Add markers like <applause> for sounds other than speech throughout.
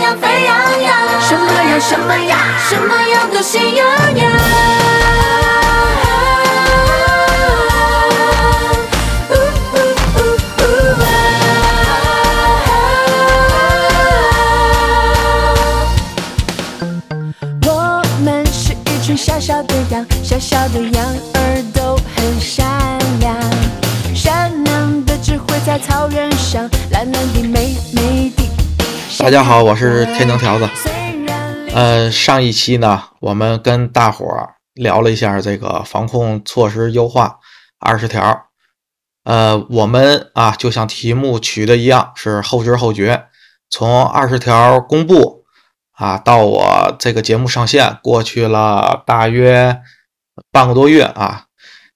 样沸羊羊，什么呀什么呀，什么样都喜羊羊。我们是一群小小的羊，小小的羊儿都很善良，善良的只会在草原上，蓝蓝的美美的。大家好，我是天津条子。呃，上一期呢，我们跟大伙儿聊了一下这个防控措施优化二十条。呃，我们啊，就像题目取的一样，是后知后觉。从二十条公布啊，到我这个节目上线，过去了大约半个多月啊，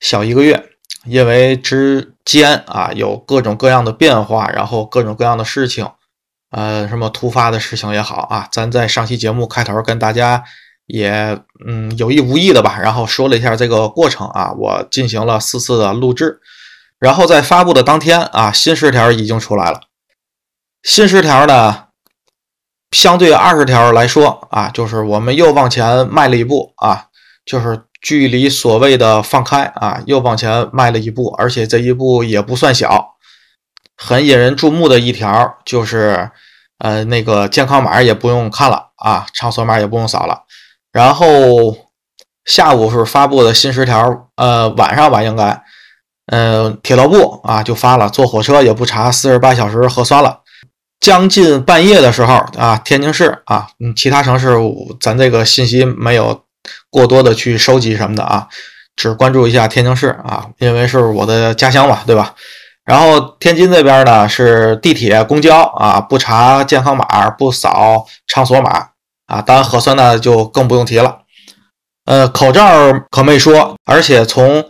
小一个月。因为之间啊有各种各样的变化，然后各种各样的事情，呃，什么突发的事情也好啊，咱在上期节目开头跟大家也嗯有意无意的吧，然后说了一下这个过程啊，我进行了四次的录制，然后在发布的当天啊，新十条已经出来了。新十条呢，相对二十条来说啊，就是我们又往前迈了一步啊，就是距离所谓的放开啊，又往前迈了一步，而且这一步也不算小。很引人注目的一条就是，呃，那个健康码也不用看了啊，场所码也不用扫了。然后下午是发布的新十条，呃，晚上吧应该，嗯、铁道部啊就发了，坐火车也不查四十八小时核酸了。将近半夜的时候啊，天津市啊，嗯，其他城市咱这个信息没有过多的去收集什么的啊，只关注一下天津市啊，因为是我的家乡嘛，对吧？然后天津这边呢是地铁、公交啊，不查健康码，不扫场所码啊，当然核酸呢就更不用提了。呃，口罩可没说，而且从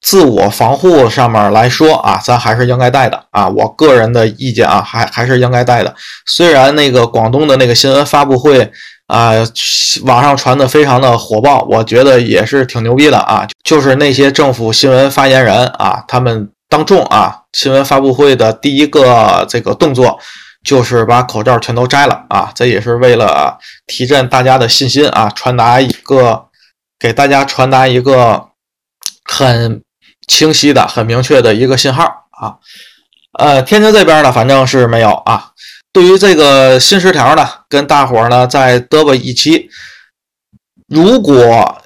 自我防护上面来说啊，咱还是应该戴的啊。我个人的意见啊，还还是应该戴的。虽然那个广东的那个新闻发布会啊，网上传的非常的火爆，我觉得也是挺牛逼的啊。就是那些政府新闻发言人啊，他们当众啊，新闻发布会的第一个这个动作就是把口罩全都摘了啊，这也是为了提振大家的信心啊，传达一个给大家传达一个很清晰的、很明确的一个信号啊。呃，天津这边呢，反正是没有啊。对于这个新十条呢，跟大伙呢再嘚啵一期。如果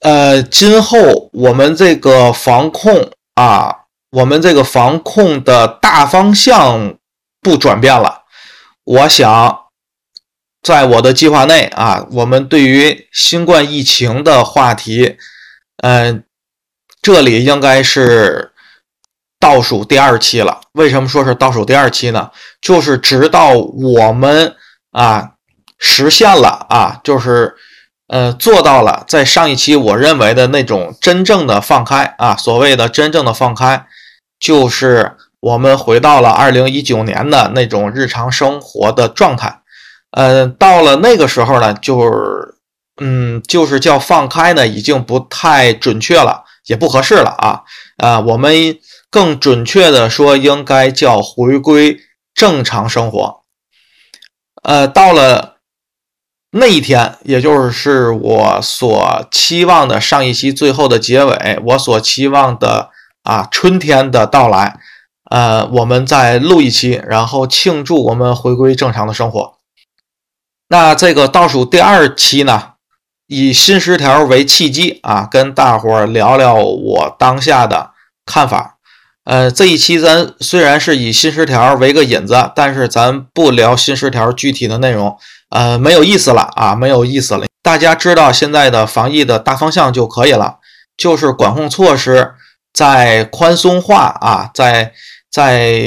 呃今后我们这个防控啊，我们这个防控的大方向不转变了，我想在我的计划内啊，我们对于新冠疫情的话题，嗯、这里应该是倒数第二期了。为什么说是倒数第二期呢？就是直到我们啊实现了啊，就是呃做到了在上一期我认为的那种真正的放开啊，所谓的真正的放开，就是我们回到了二零一九年的那种日常生活的状态。呃，到了那个时候呢，就是嗯，就是叫放开呢，已经不太准确了，也不合适了啊。啊，我们更准确的说，应该叫回归正常生活。呃，到了那一天，也就是我所期望的上一期最后的结尾，我所期望的啊春天的到来。呃，我们再录一期，然后庆祝我们回归正常的生活。那这个倒数第二期呢，以新十条为契机啊，跟大伙儿聊聊我当下的看法。呃，这一期咱虽然是以新十条为个引子，但是咱不聊新十条具体的内容，呃，没有意思了啊，没有意思了。大家知道现在的防疫的大方向就可以了，就是管控措施在宽松化啊，在在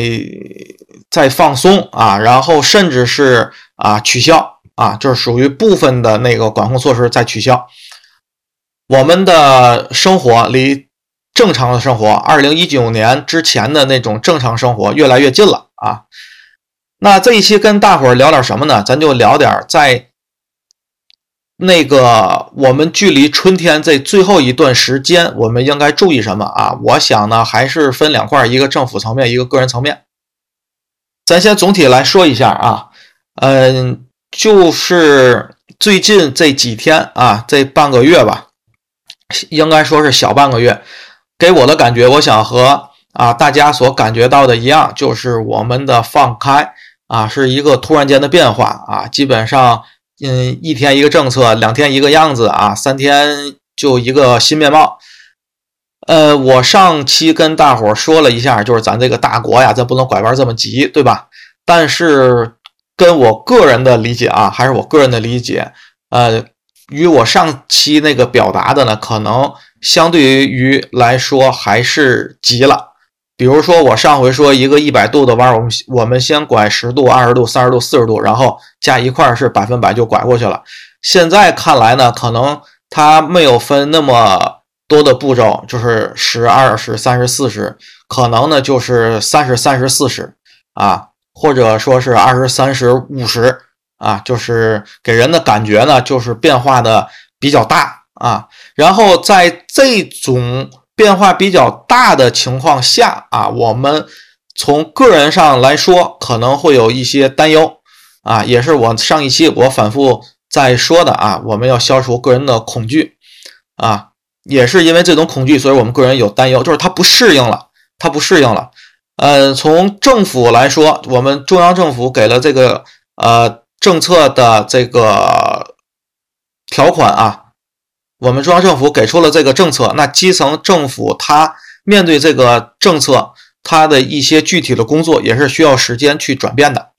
在放松啊，然后甚至是啊取消啊，就是属于部分的那个管控措施在取消。我们的生活离正常的生活，二零一九年之前的那种正常生活越来越近了啊。那这一期跟大伙儿聊点什么呢？咱就聊点在那个我们距离春天这最后一段时间，我们应该注意什么啊？我想呢，还是分两块，一个政府层面，一个个人层面。咱先总体来说一下啊，嗯，就是最近这几天啊，这半个月吧，应该说是小半个月，给我的感觉，我想和啊大家所感觉到的一样，就是我们的放开啊是一个突然间的变化啊，基本上嗯一天一个政策，两天一个样子啊，三天就一个新面貌。呃，我上期跟大伙说了一下，就是咱这个大国呀，咱不能拐弯这么急，对吧？但是跟我个人的理解啊，还是我个人的理解，呃，与我上期那个表达的呢，可能相对于来说还是急了。比如说我上回说一个一百度的弯，我们我们先拐十度、二十度、三十度、四十度，然后加一块是百分百就拐过去了。现在看来呢，可能它没有分那么。多的步骤就是十、二十、三十、四十，可能呢就是三十、三十、四十啊，或者说是二十、三十、五十啊，就是给人的感觉呢就是变化的比较大啊。然后在这种变化比较大的情况下啊，我们从个人上来说可能会有一些担忧啊，也是我上一期我反复在说的啊，我们要消除个人的恐惧啊。也是因为这种恐惧，所以我们个人有担忧，就是他不适应了，他不适应了。呃，从政府来说，我们中央政府给了这个呃政策的这个条款啊，我们中央政府给出了这个政策，那基层政府它面对这个政策，它的一些具体的工作也是需要时间去转变的。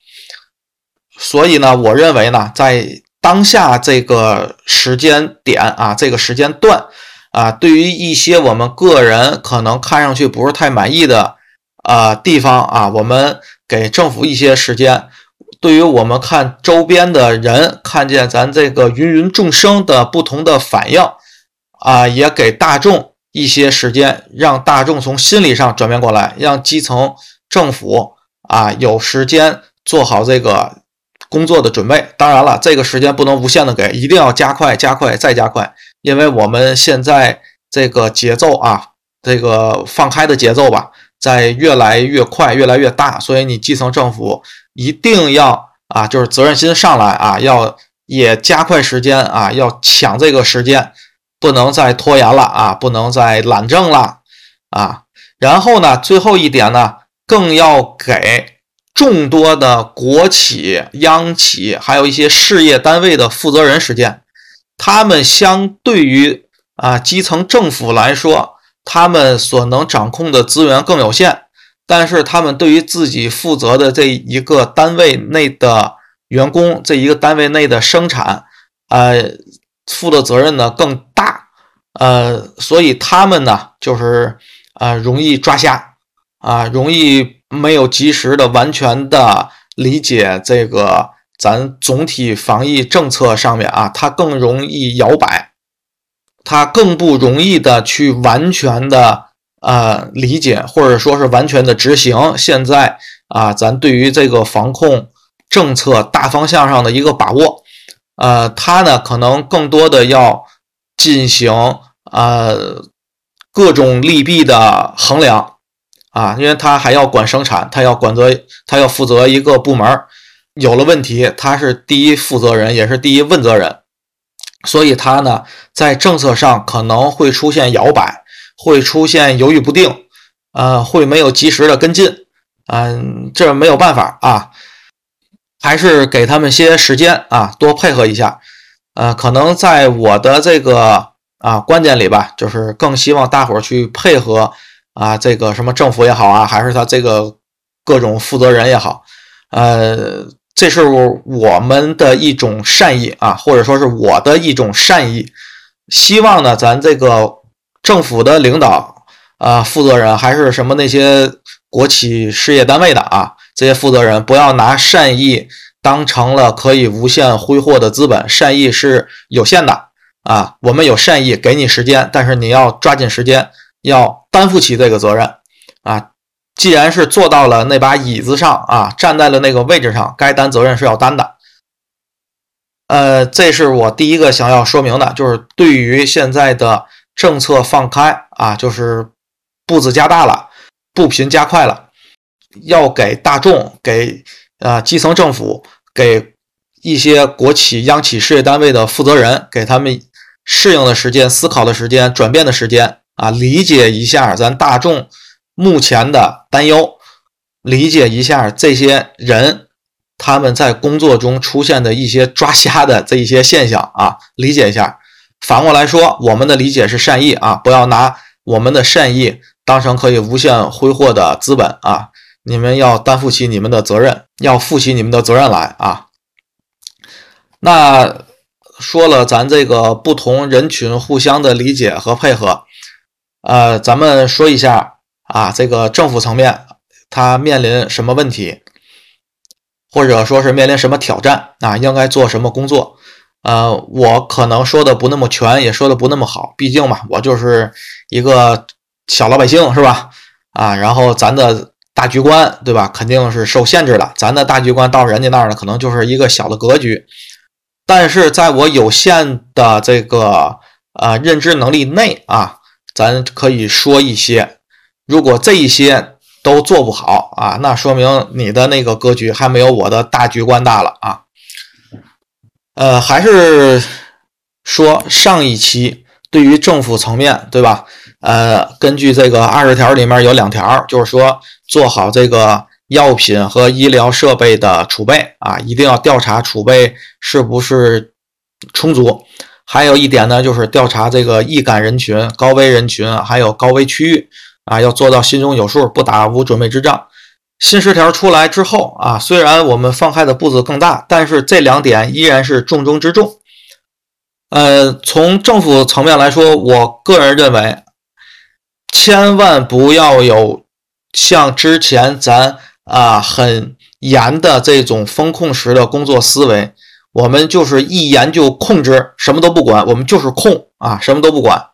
所以呢，我认为呢，在当下这个时间点啊，这个时间段。啊，对于一些我们个人可能看上去不是太满意的啊地方啊，我们给政府一些时间；对于我们看周边的人看见咱这个芸芸众生的不同的反应啊，也给大众一些时间，让大众从心理上转变过来，让基层政府啊有时间做好这个工作的准备。当然了，这个时间不能无限的给，一定要加快、加快再加快。因为我们现在这个节奏啊，这个放开的节奏吧，在越来越快、越来越大，所以你基层政府一定要啊，就是责任心上来啊，要也加快时间啊，要抢这个时间，不能再拖延了啊，不能再懒政了啊。然后呢，最后一点呢，更要给众多的国企、央企，还有一些事业单位的负责人时间。他们相对于啊基层政府来说，他们所能掌控的资源更有限，但是他们对于自己负责的这一个单位内的员工，这一个单位内的生产，呃，负的责任呢更大，呃，所以他们呢就是啊容易抓瞎，啊容易没有及时的完全的理解这个。咱总体防疫政策上面啊，它更容易摇摆，他更不容易的去完全的呃理解，或者说是完全的执行。现在啊，咱对于这个防控政策大方向上的一个把握，呃，他呢可能更多的要进行呃各种利弊的衡量啊，因为他还要管生产，他要管责，他要负责一个部门。有了问题，他是第一负责人，也是第一问责人，所以他呢，在政策上可能会出现摇摆，会出现犹豫不定，呃，会没有及时的跟进，嗯，这没有办法啊，还是给他们些时间啊，多配合一下，呃，可能在我的这个啊观点里吧，就是更希望大伙儿去配合啊，这个什么政府也好啊，还是他这个各种负责人也好，呃。这是我们的一种善意啊，或者说是我的一种善意，希望呢，咱这个政府的领导啊，负责人还是什么那些国企事业单位的啊，这些负责人不要拿善意当成了可以无限挥霍的资本，善意是有限的啊。我们有善意，给你时间，但是你要抓紧时间，要担负起这个责任啊。既然是坐到了那把椅子上啊，站在了那个位置上，该担责任是要担的。呃，这是我第一个想要说明的，就是对于现在的政策放开啊，就是步子加大了，步频加快了，要给大众、给啊基层政府、给一些国企、央企事业单位的负责人，给他们适应的时间、思考的时间、转变的时间啊，理解一下咱大众目前的担忧，理解一下这些人他们在工作中出现的一些抓瞎的这一些现象啊，理解一下。反过来说，我们的理解是善意啊，不要拿我们的善意当成可以无限挥霍的资本啊。你们要担负起你们的责任，要负起你们的责任来啊。那说了，咱这个不同人群互相的理解和配合，呃，咱们说一下啊，这个政府层面它面临什么问题，或者说是面临什么挑战啊，应该做什么工作？呃，我可能说的不那么全，也说的不那么好，毕竟嘛，我就是一个小老百姓，是吧？啊，然后咱的大局观，对吧？肯定是受限制了，咱的大局观到人家那儿呢，可能就是一个小的格局。但是在我有限的这个呃认知能力内啊，咱可以说一些。如果这一些都做不好啊，那说明你的那个格局还没有我的大局观大了啊。呃，还是说上一期对于政府层面对吧？呃，根据这个二十条里面有两条，就是说做好这个。药品和医疗设备的储备啊，一定要调查储备是不是充足。还有一点呢，就是调查这个易感人群、高危人群，还有高危区域啊，要做到心中有数，不打无准备之仗。新十条出来之后啊，虽然我们放开的步子更大，但是这两点依然是重中之重。呃，从政府层面来说，我个人认为，千万不要有像之前咱。啊，很严的这种风控时的工作思维，我们就是一严就控制，什么都不管，我们就是控啊，什么都不管。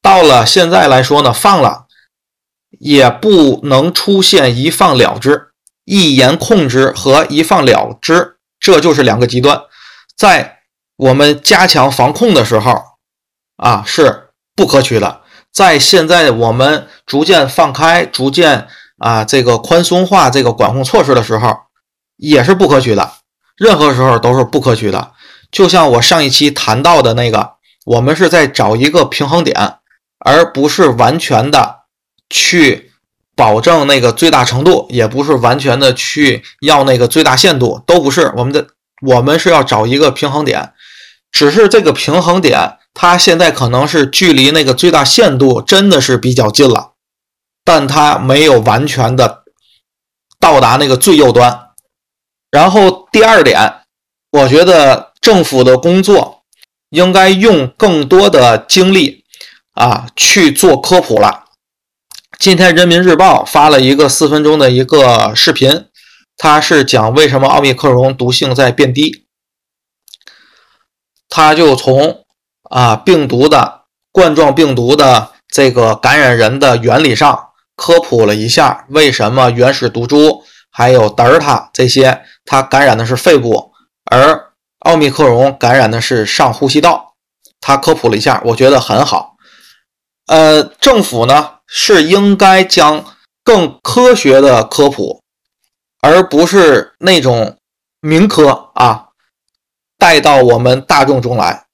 到了现在来说呢，放了也不能出现一放了之，一严控制和一放了之，这就是两个极端。在我们加强防控的时候啊，是不可取的；在现在我们逐渐放开，逐渐。啊，这个宽松化这个管控措施的时候，也是不可取的。任何时候都是不可取的。就像我上一期谈到的那个，我们是在找一个平衡点，而不是完全的去保证那个最大程度，也不是完全的去要那个最大限度，都不是。我们的我们是要找一个平衡点，只是这个平衡点，它现在可能是距离那个最大限度真的是比较近了。但它没有完全的到达那个最右端。然后第二点，我觉得政府的工作应该用更多的精力啊去做科普了。今天人民日报发了一个四分钟的一个视频，它是讲为什么奥密克戎毒性在变低。它就从啊病毒的冠状病毒的这个感染人的原理上。科普了一下为什么原始毒株还有德尔塔这些，它感染的是肺部，而奥密克戎感染的是上呼吸道。他科普了一下，我觉得很好。呃，政府呢是应该将更科学的科普，而不是那种民科啊带到我们大众中来。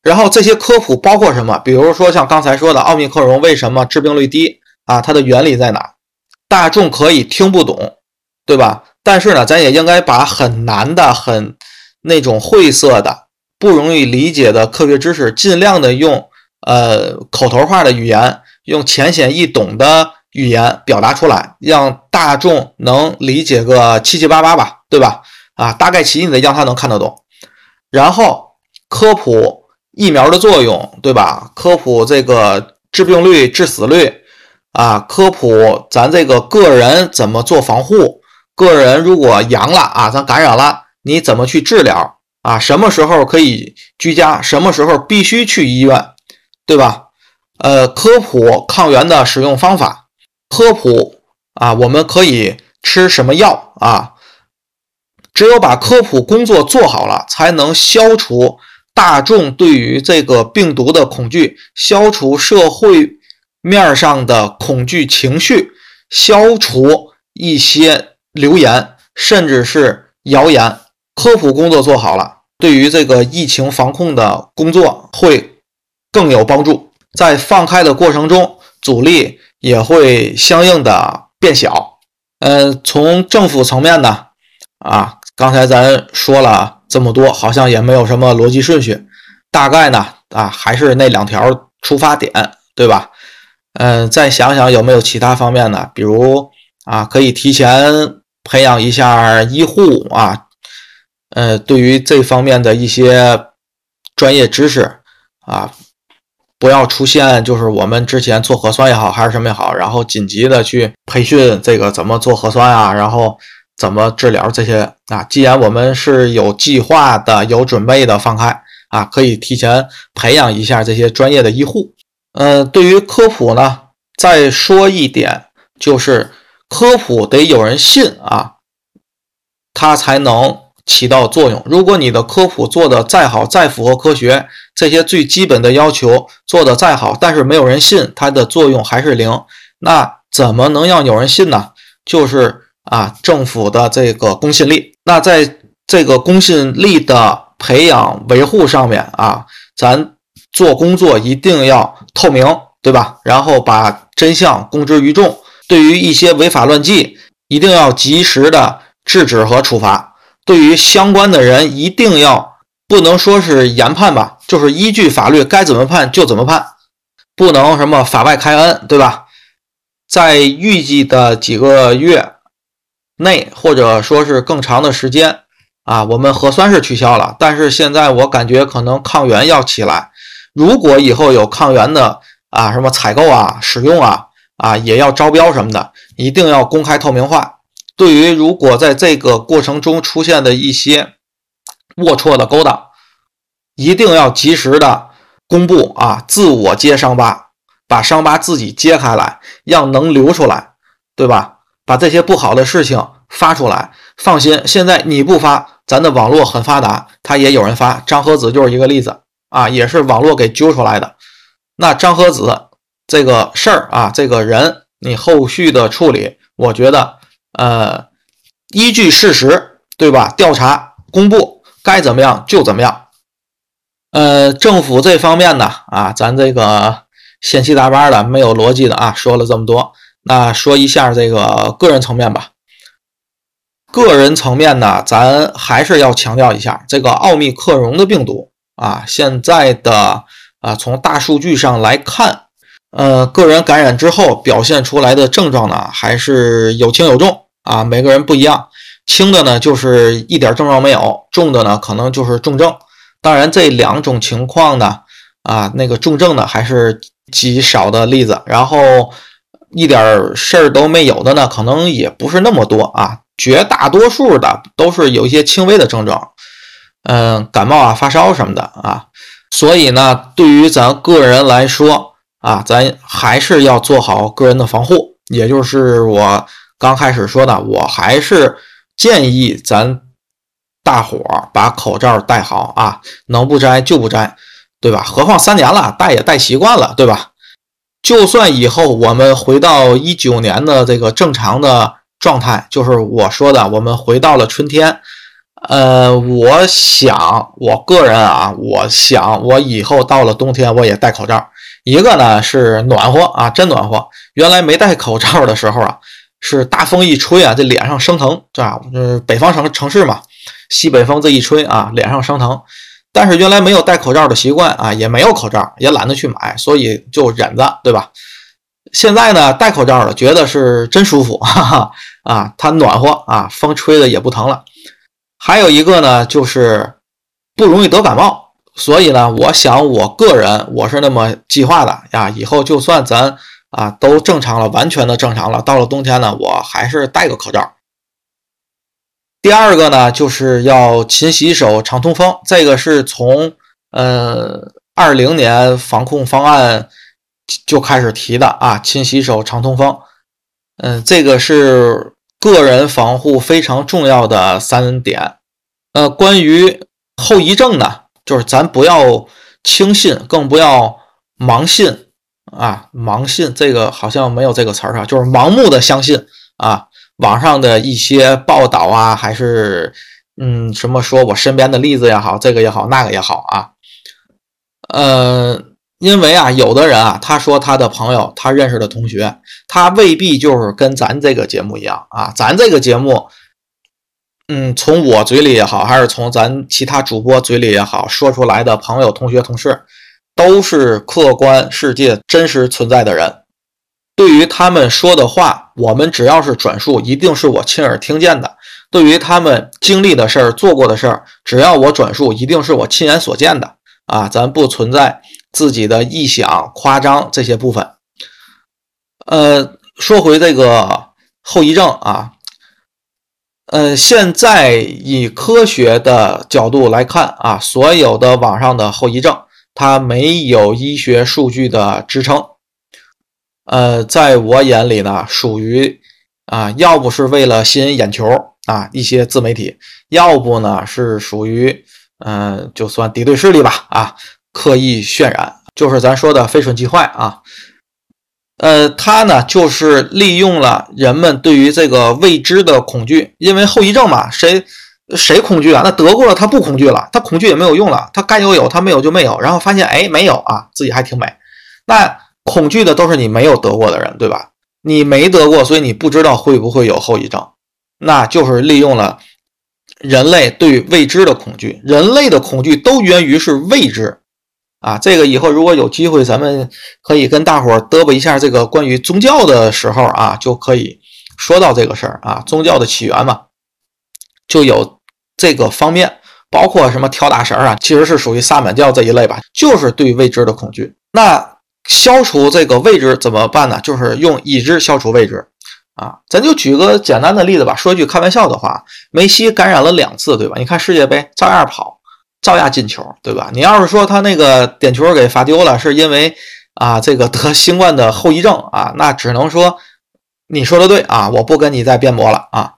然后这些科普包括什么？比如说像刚才说的奥密克戎为什么致病率低？啊，它的原理在哪？大众可以听不懂，对吧？但是呢，咱也应该把很难的、很那种晦涩的、不容易理解的科学知识，尽量的用呃口头化的语言，用浅显易懂的语言表达出来，让大众能理解个七七八八吧，对吧？啊，大概其你的让他能看得懂。然后科普疫苗的作用，对吧？科普这个致病率、致死率。啊，科普咱这个个人怎么做防护？个人如果阳了啊，咱感染了，你怎么去治疗啊？什么时候可以居家？什么时候必须去医院？对吧？呃，科普抗原的使用方法，科普啊，我们可以吃什么药啊？只有把科普工作做好了，才能消除大众对于这个病毒的恐惧，消除社会。面上的恐惧情绪，消除一些流言，甚至是谣言科普工作做好了，对于这个疫情防控的工作会更有帮助。在放开的过程中，阻力也会相应的变小。嗯，从政府层面呢，啊，刚才咱说了这么多，好像也没有什么逻辑顺序，大概呢，啊，还是那两条出发点，对吧？嗯，再想想有没有其他方面呢？比如啊，可以提前培养一下医护啊，呃，对于这方面的一些专业知识啊。不要出现，就是我们之前做核酸也好，还是什么也好，然后紧急的去培训这个怎么做核酸啊，然后怎么治疗这些啊。既然我们是有计划的、有准备的放开啊，可以提前培养一下这些专业的医护。嗯，对于科普呢，再说一点，就是科普得有人信啊，它才能。起到作用。如果你的科普做的再好，再符合科学这些最基本的要求做的再好，但是没有人信，它的作用还是零。那怎么能让有人信呢？就是啊，政府的这个公信力。那在这个公信力的培养维护上面啊，咱做工作一定要透明，对吧？然后把真相公之于众。对于一些违法乱纪，一定要及时的制止和处罚。对于相关的人，一定要不能说是严判吧，就是依据法律该怎么判就怎么判，不能什么法外开恩，对吧？在预计的几个月内，或者说是更长的时间啊，我们核酸是取消了，但是现在我感觉可能抗原要起来。如果以后有抗原的啊，什么采购啊、使用啊啊，也要招标什么的，一定要公开透明化。对于如果在这个过程中出现的一些龌龊的勾当，一定要及时的公布啊，自我揭伤疤，把伤疤自己揭开来，让能流出来，对吧？把这些不好的事情发出来。放心，现在你不发，咱的网络很发达，他也有人发。张和子就是一个例子啊，也是网络给揪出来的。那张和子这个事儿啊，这个人，你后续的处理，我觉得。呃，依据事实，对吧？调查公布，该怎么样就怎么样。呃，政府这方面呢，啊，咱这个千七大八的，没有逻辑的啊，说了这么多，那说一下这个个人层面吧。个人层面呢，咱还是要强调一下，这个奥密克戎的病毒啊，现在的啊，从大数据上来看。呃，个人感染之后表现出来的症状呢，还是有轻有重啊，每个人不一样。轻的呢，就是一点症状没有；重的呢，可能就是重症。当然，这两种情况呢，啊，那个重症的还是极少的例子。然后一点事儿都没有的呢，可能也不是那么多啊。绝大多数的都是有一些轻微的症状，嗯，感冒啊、发烧什么的啊。所以呢，对于咱个人来说，啊，咱还是要做好个人的防护，也就是我刚开始说的，我还是建议咱大伙儿把口罩戴好啊，能不摘就不摘，对吧？何况三年了，戴也戴习惯了，对吧？就算以后我们回到一九年的这个正常的状态，就是我说的，我们回到了春天，呃，我想我个人啊，我想我以后到了冬天我也戴口罩。一个呢是暖和啊，真暖和。原来没戴口罩的时候啊，是大风一吹啊，这脸上生疼，对吧？就是北方城城市嘛，西北风这一吹啊，脸上生疼。但是原来没有戴口罩的习惯啊，也没有口罩，也懒得去买，所以就忍着，对吧？现在呢，戴口罩了，觉得是真舒服，哈 <laughs> 哈啊，它暖和啊，风吹的也不疼了。还有一个呢，就是不容易得感冒。所以呢，我想我个人我是那么计划的呀，以后就算咱啊都正常了，完全的正常了，到了冬天呢，我还是戴个口罩。第二个呢，就是要勤洗手、常通风，这个是从呃二零年防控方案就开始提的啊，勤洗手、常通风，嗯，这个是个人防护非常重要的三点。呃，关于后遗症呢？就是咱不要轻信，更不要盲信啊！盲信这个好像没有这个词儿哈，就是盲目的相信啊，网上的一些报道啊，还是嗯，什么说我身边的例子也好，这个也好，那个也好啊。呃，因为啊，有的人啊，他说他的朋友，他认识的同学，他未必就是跟咱这个节目一样啊。咱这个节目，嗯，从我嘴里也好，还是从咱其他主播嘴里也好，说出来的朋友、同学、同事，都是客观世界真实存在的人。对于他们说的话，我们只要是转述，一定是我亲耳听见的。对于他们经历的事儿、做过的事儿，只要我转述，一定是我亲眼所见的啊！咱不存在自己的臆想、夸张这些部分。呃，说回这个后遗症啊，呃，现在以科学的角度来看啊，所有的网上的后遗症，它没有医学数据的支撑。呃，在我眼里呢，属于啊，要不是为了吸引眼球啊，一些自媒体；要不呢是属于嗯，就算敌对势力吧啊，刻意渲染，就是咱说的“非蠢即坏”啊。呃，他呢就是利用了人们对于这个未知的恐惧，因为后遗症嘛，谁谁恐惧啊？那得过了他不恐惧了，他恐惧也没有用了，他该有有，他没有就没有，然后发现哎没有啊，自己还挺美，那。恐惧的都是你没有得过的人，对吧？你没得过，所以你不知道会不会有后遗症。那就是利用了人类对未知的恐惧。人类的恐惧都源于是未知啊。这个以后如果有机会，咱们可以跟大伙儿嘚啵一下这个关于宗教的时候啊，就可以说到这个事儿啊。宗教的起源嘛，就有这个方面，包括什么跳大神啊，其实是属于萨满教这一类吧，就是对未知的恐惧。那消除这个未知怎么办呢？就是用已知消除未知啊！咱就举个简单的例子吧。说一句开玩笑的话，梅西感染了两次，对吧？你看世界杯照样跑，照样进球，对吧？你要是说他那个点球给罚丢了，是因为啊这个得新冠的后遗症啊，那只能说你说的对啊，我不跟你再辩驳了啊。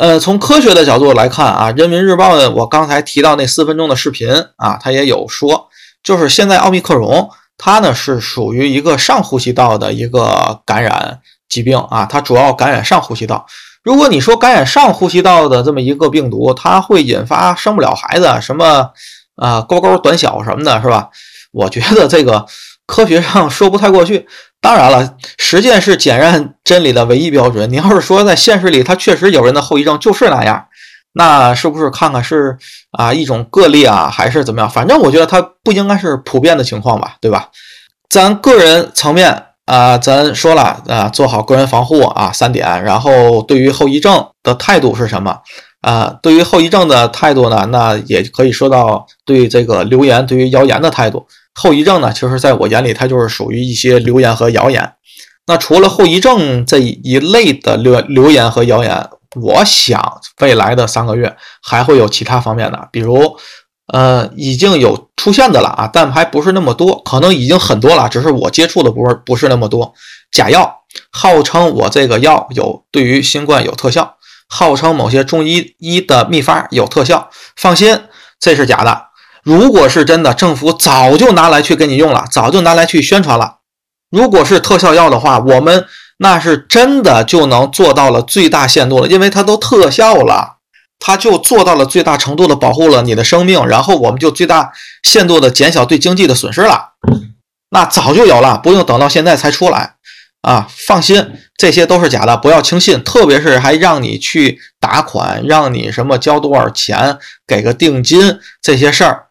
呃，从科学的角度来看啊，《人民日报》的我刚才提到那四分钟的视频啊，它也有说，就是现在奥密克戎。它呢是属于一个上呼吸道的一个感染疾病啊，它主要感染上呼吸道。如果你说感染上呼吸道的这么一个病毒，它会引发生不了孩子，什么啊高高短小什么的，是吧？我觉得这个科学上说不太过去。当然了，实践是检验真理的唯一标准。你要是说在现实里，它确实有人的后遗症就是那样。那是不是看看是啊一种个例啊，还是怎么样？反正我觉得它不应该是普遍的情况吧，对吧？咱个人层面啊，咱说了啊，做好个人防护啊，三点。然后对于后遗症的态度是什么啊？对于后遗症的态度呢，那也可以说到对这个流言、对于谣言的态度。后遗症呢，其实在我眼里，它就是属于一些流言和谣言。那除了后遗症这一类的流流言和谣言。我想未来的三个月还会有其他方面的，比如，呃，已经有出现的了啊，但还不是那么多，可能已经很多了，只是我接触的不是不是那么多。假药号称我这个药有对于新冠有特效，号称某些中医医的秘方有特效，放心，这是假的。如果是真的，政府早就拿来去给你用了，早就拿来去宣传了。如果是特效药的话，我们。那是真的就能做到了最大限度了，因为它都特效了，它就做到了最大程度的保护了你的生命，然后我们就最大限度的减小对经济的损失了。那早就有了，不用等到现在才出来啊！放心，这些都是假的，不要轻信。特别是还让你去打款，让你什么交多少钱，给个定金这些事儿，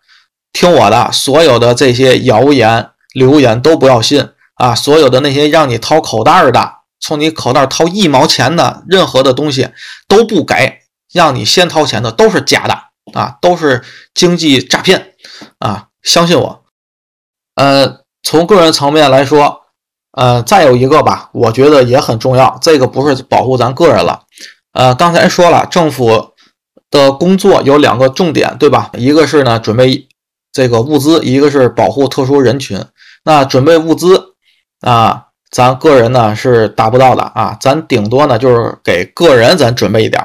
听我的，所有的这些谣言、流言都不要信啊！所有的那些让你掏口袋的。从你口袋掏一毛钱的任何的东西都不给，让你先掏钱的都是假的啊，都是经济诈骗啊！相信我。呃，从个人层面来说，呃，再有一个吧，我觉得也很重要。这个不是保护咱个人了，呃，刚才说了，政府的工作有两个重点，对吧？一个是呢准备这个物资，一个是保护特殊人群。那准备物资啊。咱个人呢是达不到的啊，咱顶多呢就是给个人咱准备一点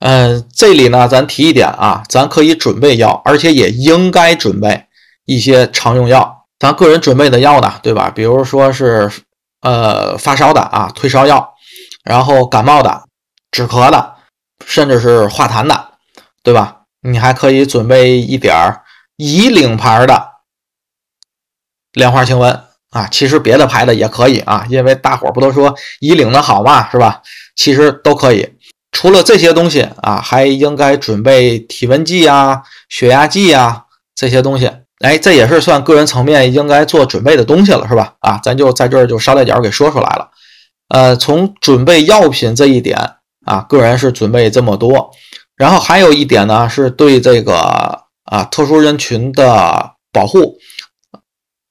嗯，这里呢咱提一点啊，咱可以准备药，而且也应该准备一些常用药。咱个人准备的药呢，对吧？比如说是呃发烧的啊，退烧药，然后感冒的、止咳的，甚至是化痰的。对吧？你还可以准备一点儿以领牌的莲花清瘟啊，其实别的牌的也可以啊，因为大伙不都说以领的好嘛，是吧？其实都可以。除了这些东西啊，还应该准备体温计啊、血压计啊这些东西。哎，这也是算个人层面应该做准备的东西了，是吧？啊，咱就在这儿就捎带脚给说出来了。呃，从准备药品这一点啊，个人是准备这么多。然后还有一点呢，是对这个啊特殊人群的保护，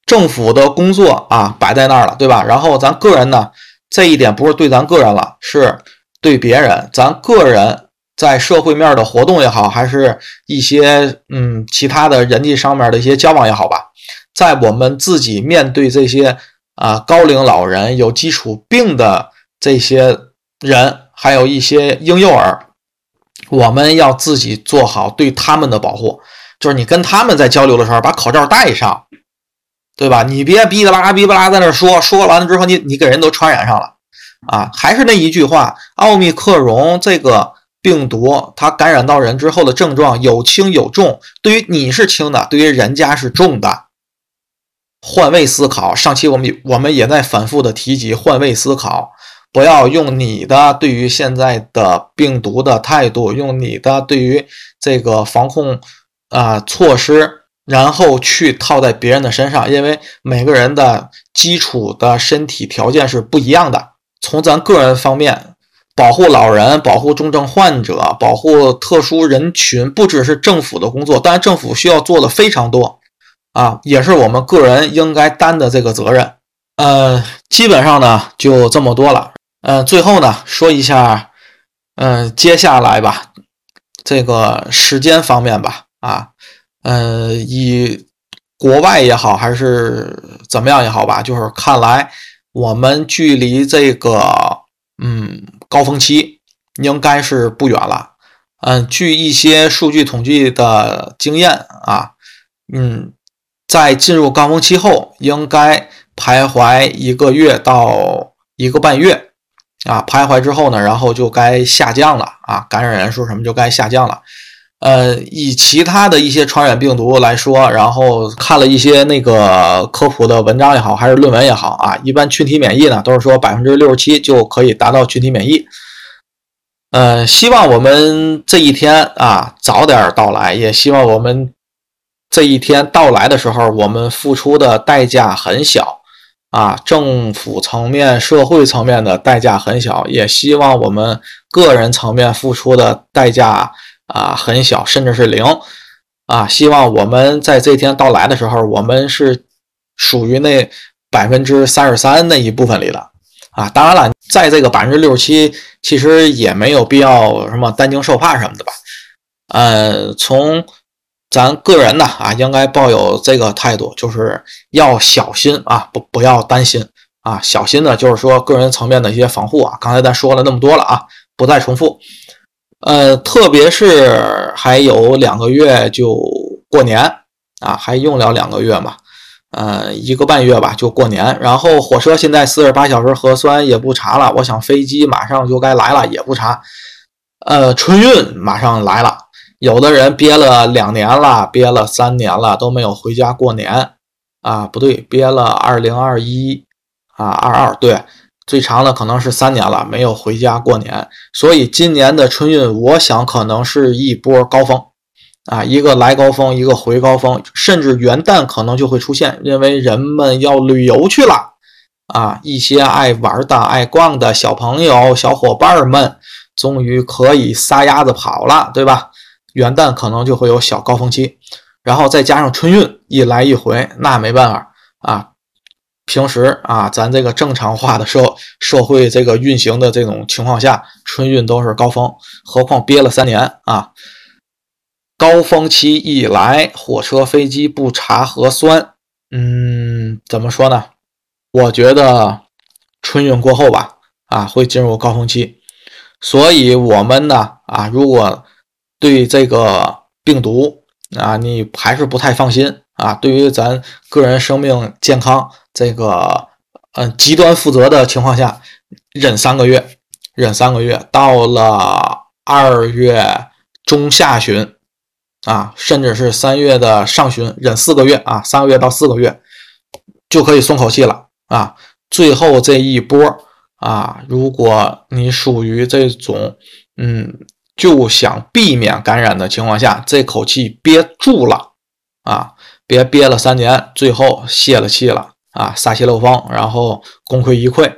政府的工作啊摆在那儿了，对吧？然后咱个人呢，这一点不是对咱个人了，是对别人。咱个人在社会面的活动也好，还是一些嗯其他的人际上面的一些交往也好吧，在我们自己面对这些。啊，高龄老人、有基础病的这些人，还有一些婴幼儿，我们要自己做好对他们的保护。就是你跟他们在交流的时候，把口罩戴上，对吧？你别哔哩吧啦、哔啦在那说，说完了之后，你你给人都传染上了啊！还是那一句话，奥密克戎这个病毒，它感染到人之后的症状有轻有重，对于你是轻的，对于人家是重的。换位思考，上期我们我们也在反复的提及换位思考，不要用你的对于现在的病毒的态度，用你的对于这个防控啊措施，然后去套在别人的身上，因为每个人的基础的身体条件是不一样的。从咱个人方面，保护老人、保护重症患者、保护特殊人群，不只是政府的工作，当然政府需要做的非常多。啊，也是我们个人应该担的这个责任。呃，基本上呢就这么多了。呃，最后呢说一下，嗯，接下来吧，这个时间方面吧，啊，呃，以国外也好，还是怎么样也好吧，就是看来我们距离这个嗯高峰期应该是不远了。嗯，据一些数据统计的经验啊，嗯。在进入高峰期后，应该徘徊一个月到一个半月，啊，徘徊之后呢，然后就该下降了啊，感染人数什么就该下降了。呃，以其他的一些传染病毒来说，然后看了一些那个科普的文章也好，还是论文也好啊，一般群体免疫呢都是说百分之六十七就可以达到群体免疫。呃，希望我们这一天啊早点到来，也希望我们。这一天到来的时候，我们付出的代价很小啊，政府层面、社会层面的代价很小，也希望我们个人层面付出的代价啊很小，甚至是零啊。希望我们在这天到来的时候，我们是属于那百分之三十三那一部分里的啊。当然了，在这个百分之六十七，其实也没有必要什么担惊受怕什么的吧。呃，从咱个人呢啊，应该抱有这个态度，就是要小心啊，不不要担心啊，小心的就是说个人层面的一些防护啊。刚才咱说了那么多了啊，不再重复。呃，特别是还有两个月就过年啊，还用了两个月嘛，呃，一个半月吧就过年。然后火车现在四十八小时核酸也不查了，我想飞机马上就该来了也不查。呃，春运马上来了。有的人憋了两年了，憋了三年了都没有回家过年啊，不对，憋了二零二一啊二二对，最长的可能是三年了没有回家过年，所以今年的春运我想可能是一波高峰啊，一个来高峰，一个回高峰，甚至元旦可能就会出现，因为人们要旅游去了啊，一些爱玩的、爱逛的小朋友、小伙伴们终于可以撒丫子跑了，对吧？元旦可能就会有小高峰期，然后再加上春运一来一回，那没办法啊。平时啊，咱这个正常化的社社会这个运行的这种情况下，春运都是高峰，何况憋了三年啊。高峰期一来，火车飞机不查核酸，嗯，怎么说呢？我觉得春运过后吧，啊，会进入高峰期，所以我们呢，啊，如果对这个病毒啊，你还是不太放心啊。对于咱个人生命健康这个嗯极端负责的情况下，忍三个月，忍三个月，到了二月中下旬啊，甚至是三月的上旬，忍四个月啊，三个月到四个月就可以松口气了啊。最后这一波啊，如果你属于这种嗯，就想避免感染的情况下，这口气憋住了啊，别憋了三年，最后泄了气了啊，撒气漏风，然后功亏一篑。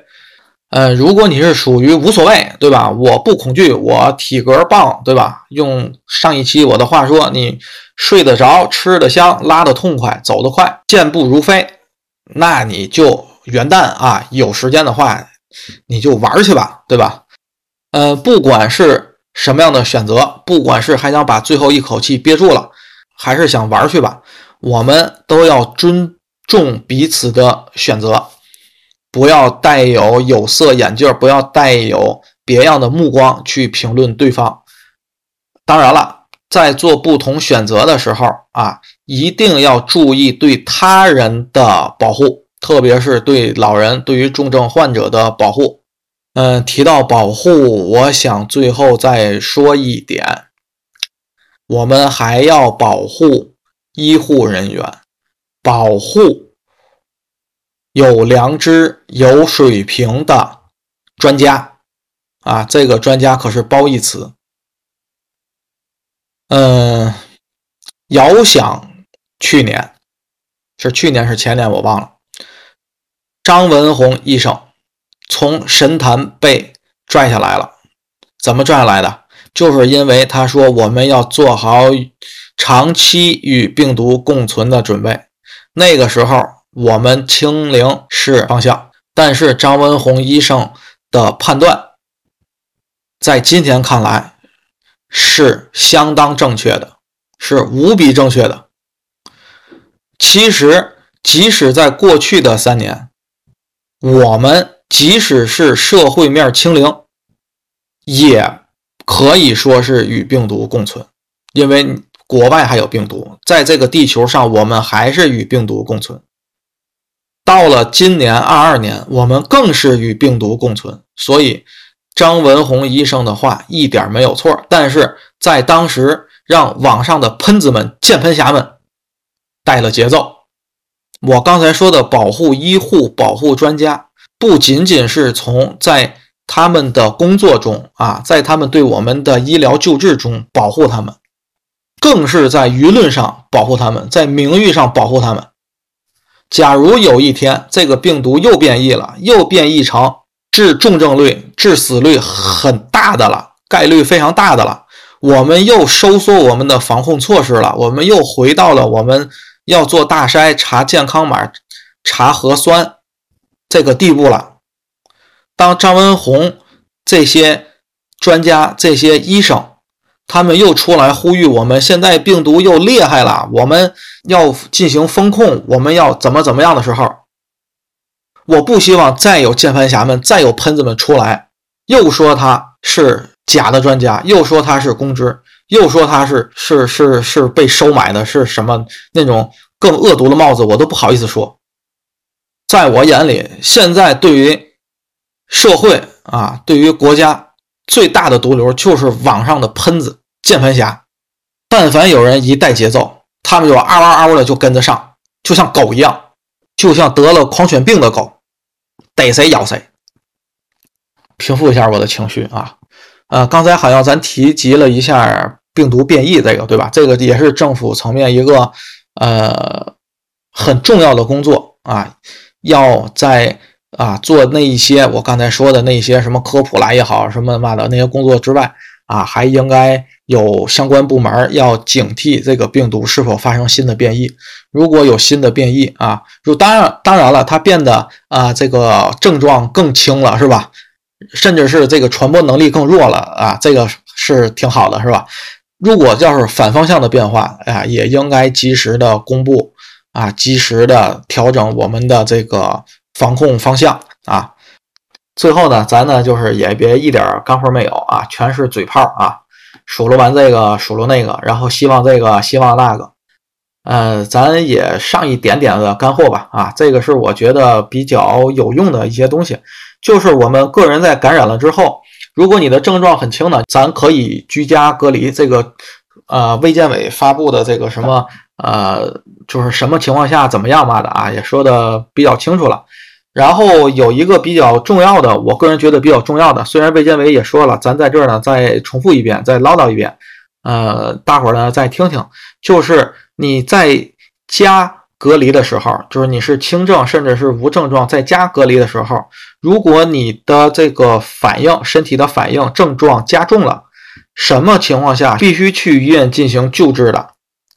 呃，如果你是属于无所谓，对吧？我不恐惧，我体格棒，对吧？用上一期我的话说，你睡得着，吃得香，拉得痛快，走得快，健步如飞，那你就元旦啊，有时间的话，你就玩去吧，对吧？呃，不管是什么样的选择，不管是还想把最后一口气憋住了，还是想玩去吧，我们都要尊重彼此的选择。不要带有有色眼镜，不要带有别样的目光去评论对方。当然了，在做不同选择的时候啊，一定要注意对他人的保护，特别是对老人、对于重症患者的保护。嗯，提到保护，我想最后再说一点，我们还要保护医护人员，保护。有良知、有水平的专家啊，这个专家可是褒义词。嗯，遥想去年是去年是前年我忘了，张文宏医生从神坛被拽下来了，怎么拽下来的？就是因为他说我们要做好长期与病毒共存的准备，那个时候。我们清零是方向，但是张文宏医生的判断，在今天看来是相当正确的，是无比正确的。其实，即使在过去的三年，我们即使是社会面清零，也可以说是与病毒共存，因为国外还有病毒，在这个地球上，我们还是与病毒共存。到了今年二二年，我们更是与病毒共存。所以，张文宏医生的话一点没有错。但是在当时，让网上的喷子们、键盘侠们带了节奏。我刚才说的保护医护、保护专家，不仅仅是从在他们的工作中啊，在他们对我们的医疗救治中保护他们，更是在舆论上保护他们，在名誉上保护他们。假如有一天这个病毒又变异了，又变异成致重症率、致死率很大的了，概率非常大的了，我们又收缩我们的防控措施了，我们又回到了我们要做大筛、查健康码、查核酸这个地步了。当张文宏这些专家、这些医生。他们又出来呼吁，我们现在病毒又厉害了，我们要进行风控，我们要怎么怎么样的时候，我不希望再有键盘侠们、再有喷子们出来，又说他是假的专家，又说他是公知，又说他是是是是被收买的，是什么那种更恶毒的帽子，我都不好意思说。在我眼里，现在对于社会啊，对于国家最大的毒瘤就是网上的喷子。键盘侠，但凡有人一带节奏，他们就嗷嗷嗷的就跟着上，就像狗一样，就像得了狂犬病的狗，逮谁咬谁。平复一下我的情绪啊，呃，刚才好像咱提及了一下病毒变异这个，对吧？这个也是政府层面一个呃很重要的工作啊，要在啊做那一些我刚才说的那些什么科普啦也好，什么嘛的那些工作之外啊，还应该。有相关部门要警惕这个病毒是否发生新的变异。如果有新的变异啊，就当然当然了，它变得啊这个症状更轻了，是吧？甚至是这个传播能力更弱了啊，这个是挺好的，是吧？如果要是反方向的变化啊，也应该及时的公布啊，及时的调整我们的这个防控方向啊。最后呢，咱呢就是也别一点干货没有啊，全是嘴炮啊。数落完这个，数落那个，然后希望这个，希望那个，呃，咱也上一点点的干货吧。啊，这个是我觉得比较有用的一些东西，就是我们个人在感染了之后，如果你的症状很轻呢，咱可以居家隔离。这个呃，卫健委发布的这个什么呃，就是什么情况下怎么样嘛的啊，也说的比较清楚了。然后有一个比较重要的，我个人觉得比较重要的，虽然卫健委也说了，咱在这儿呢再重复一遍，再唠叨一遍，呃，大伙儿呢再听听，就是你在家。隔离的时候，就是你是轻症甚至是无症状在家隔离的时候，如果你的这个反应、身体的反应症状加重了，什么情况下必须去医院进行救治的？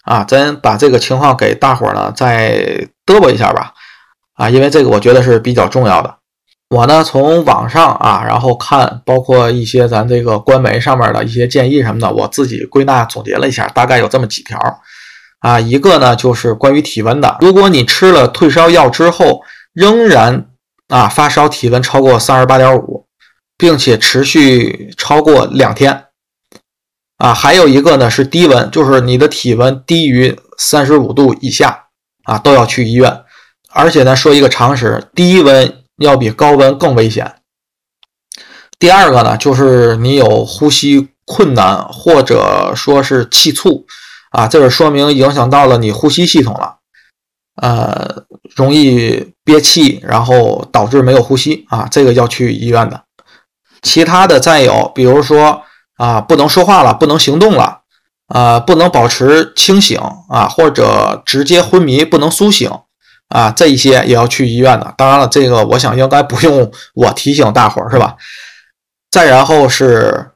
啊，咱把这个情况给大伙儿呢再嘚啵一下吧。啊，因为这个我觉得是比较重要的。我呢从网上啊，然后看包括一些咱这个官媒上面的一些建议什么的，我自己归纳总结了一下，大概有这么几条。啊，一个呢就是关于体温的。如果你吃了退烧药之后仍然啊发烧，体温超过三十八点五，并且持续超过两天，啊，还有一个呢是低温，就是你的体温低于三十五度以下啊，都要去医院。而且呢，说一个常识，低温要比高温更危险。第二个呢，就是你有呼吸困难或者说是气促。啊，这个说明影响到了你呼吸系统了，呃，容易憋气，然后导致没有呼吸啊，这个要去医院的。其他的再有，比如说啊，不能说话了，不能行动了，啊，不能保持清醒啊，或者直接昏迷，不能苏醒啊，这一些也要去医院的。当然了，这个我想应该不用我提醒大伙儿是吧？再然后是，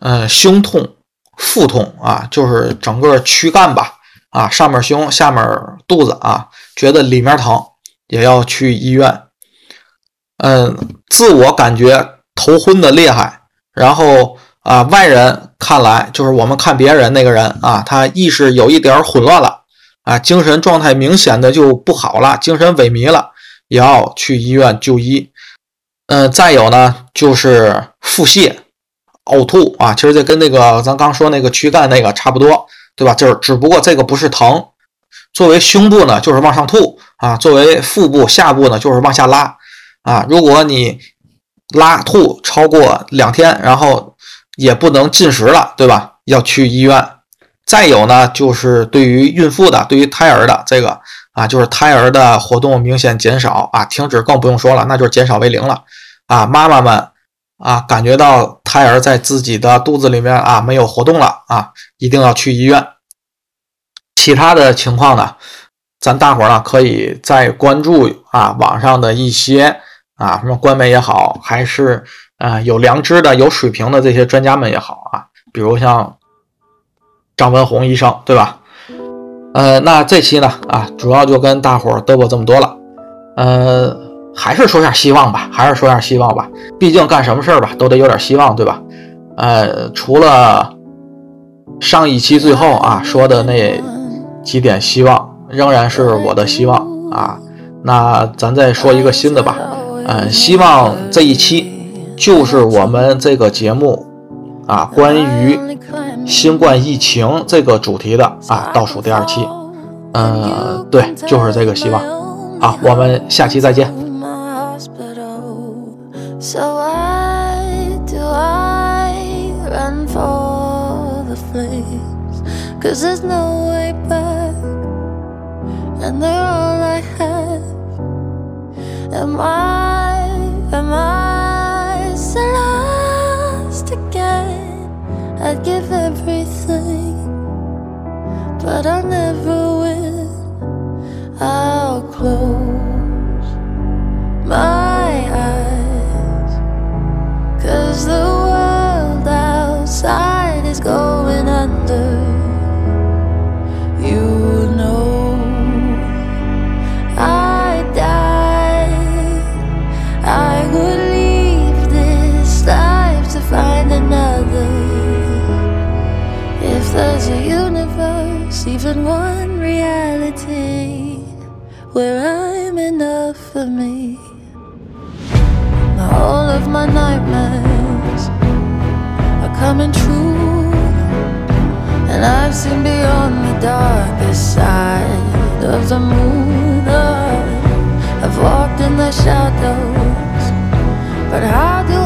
呃，胸痛。腹痛啊，就是整个躯干吧，啊，上面胸，下面肚子啊，觉得里面疼，也要去医院。嗯，自我感觉头昏的厉害，然后啊，外人看来就是我们看别人那个人啊，他意识有一点混乱了，啊，精神状态明显的就不好了，精神萎靡了，也要去医院就医。嗯，再有呢，就是腹泻。呕吐啊，其实这跟那个咱刚说那个躯干那个差不多，对吧？就是只不过这个不是疼。作为胸部呢，就是往上吐啊；作为腹部、下部呢，就是往下拉啊。如果你拉吐超过两天，然后也不能进食了，对吧？要去医院。再有呢，就是对于孕妇的、对于胎儿的这个啊，就是胎儿的活动明显减少啊，停止更不用说了，那就是减少为零了啊。妈妈们。啊，感觉到胎儿在自己的肚子里面啊没有活动了啊，一定要去医院。其他的情况呢，咱大伙儿呢可以再关注啊网上的一些啊什么官媒也好，还是啊有良知的、有水平的这些专家们也好啊，比如像张文宏医生，对吧？呃，那这期呢啊，主要就跟大伙儿嘚啵这么多了，呃。还是说下希望吧，还是说下希望吧。毕竟干什么事儿吧，都得有点希望，对吧？呃，除了上一期最后啊说的那几点希望，仍然是我的希望啊。那咱再说一个新的吧。嗯，希望这一期就是我们这个节目啊，关于新冠疫情这个主题的啊倒数第二期。嗯，对，就是这个希望。好，我们下期再见。So why do I run for the flames? Cause there's no way back, and they're all I have. Am I, am I give everything, but I'll never win. I'll close my where I'm enough for me all of my nightmares are coming true. And I've seen beyond the darkest side of the moon. I've walked in the shadows, but how do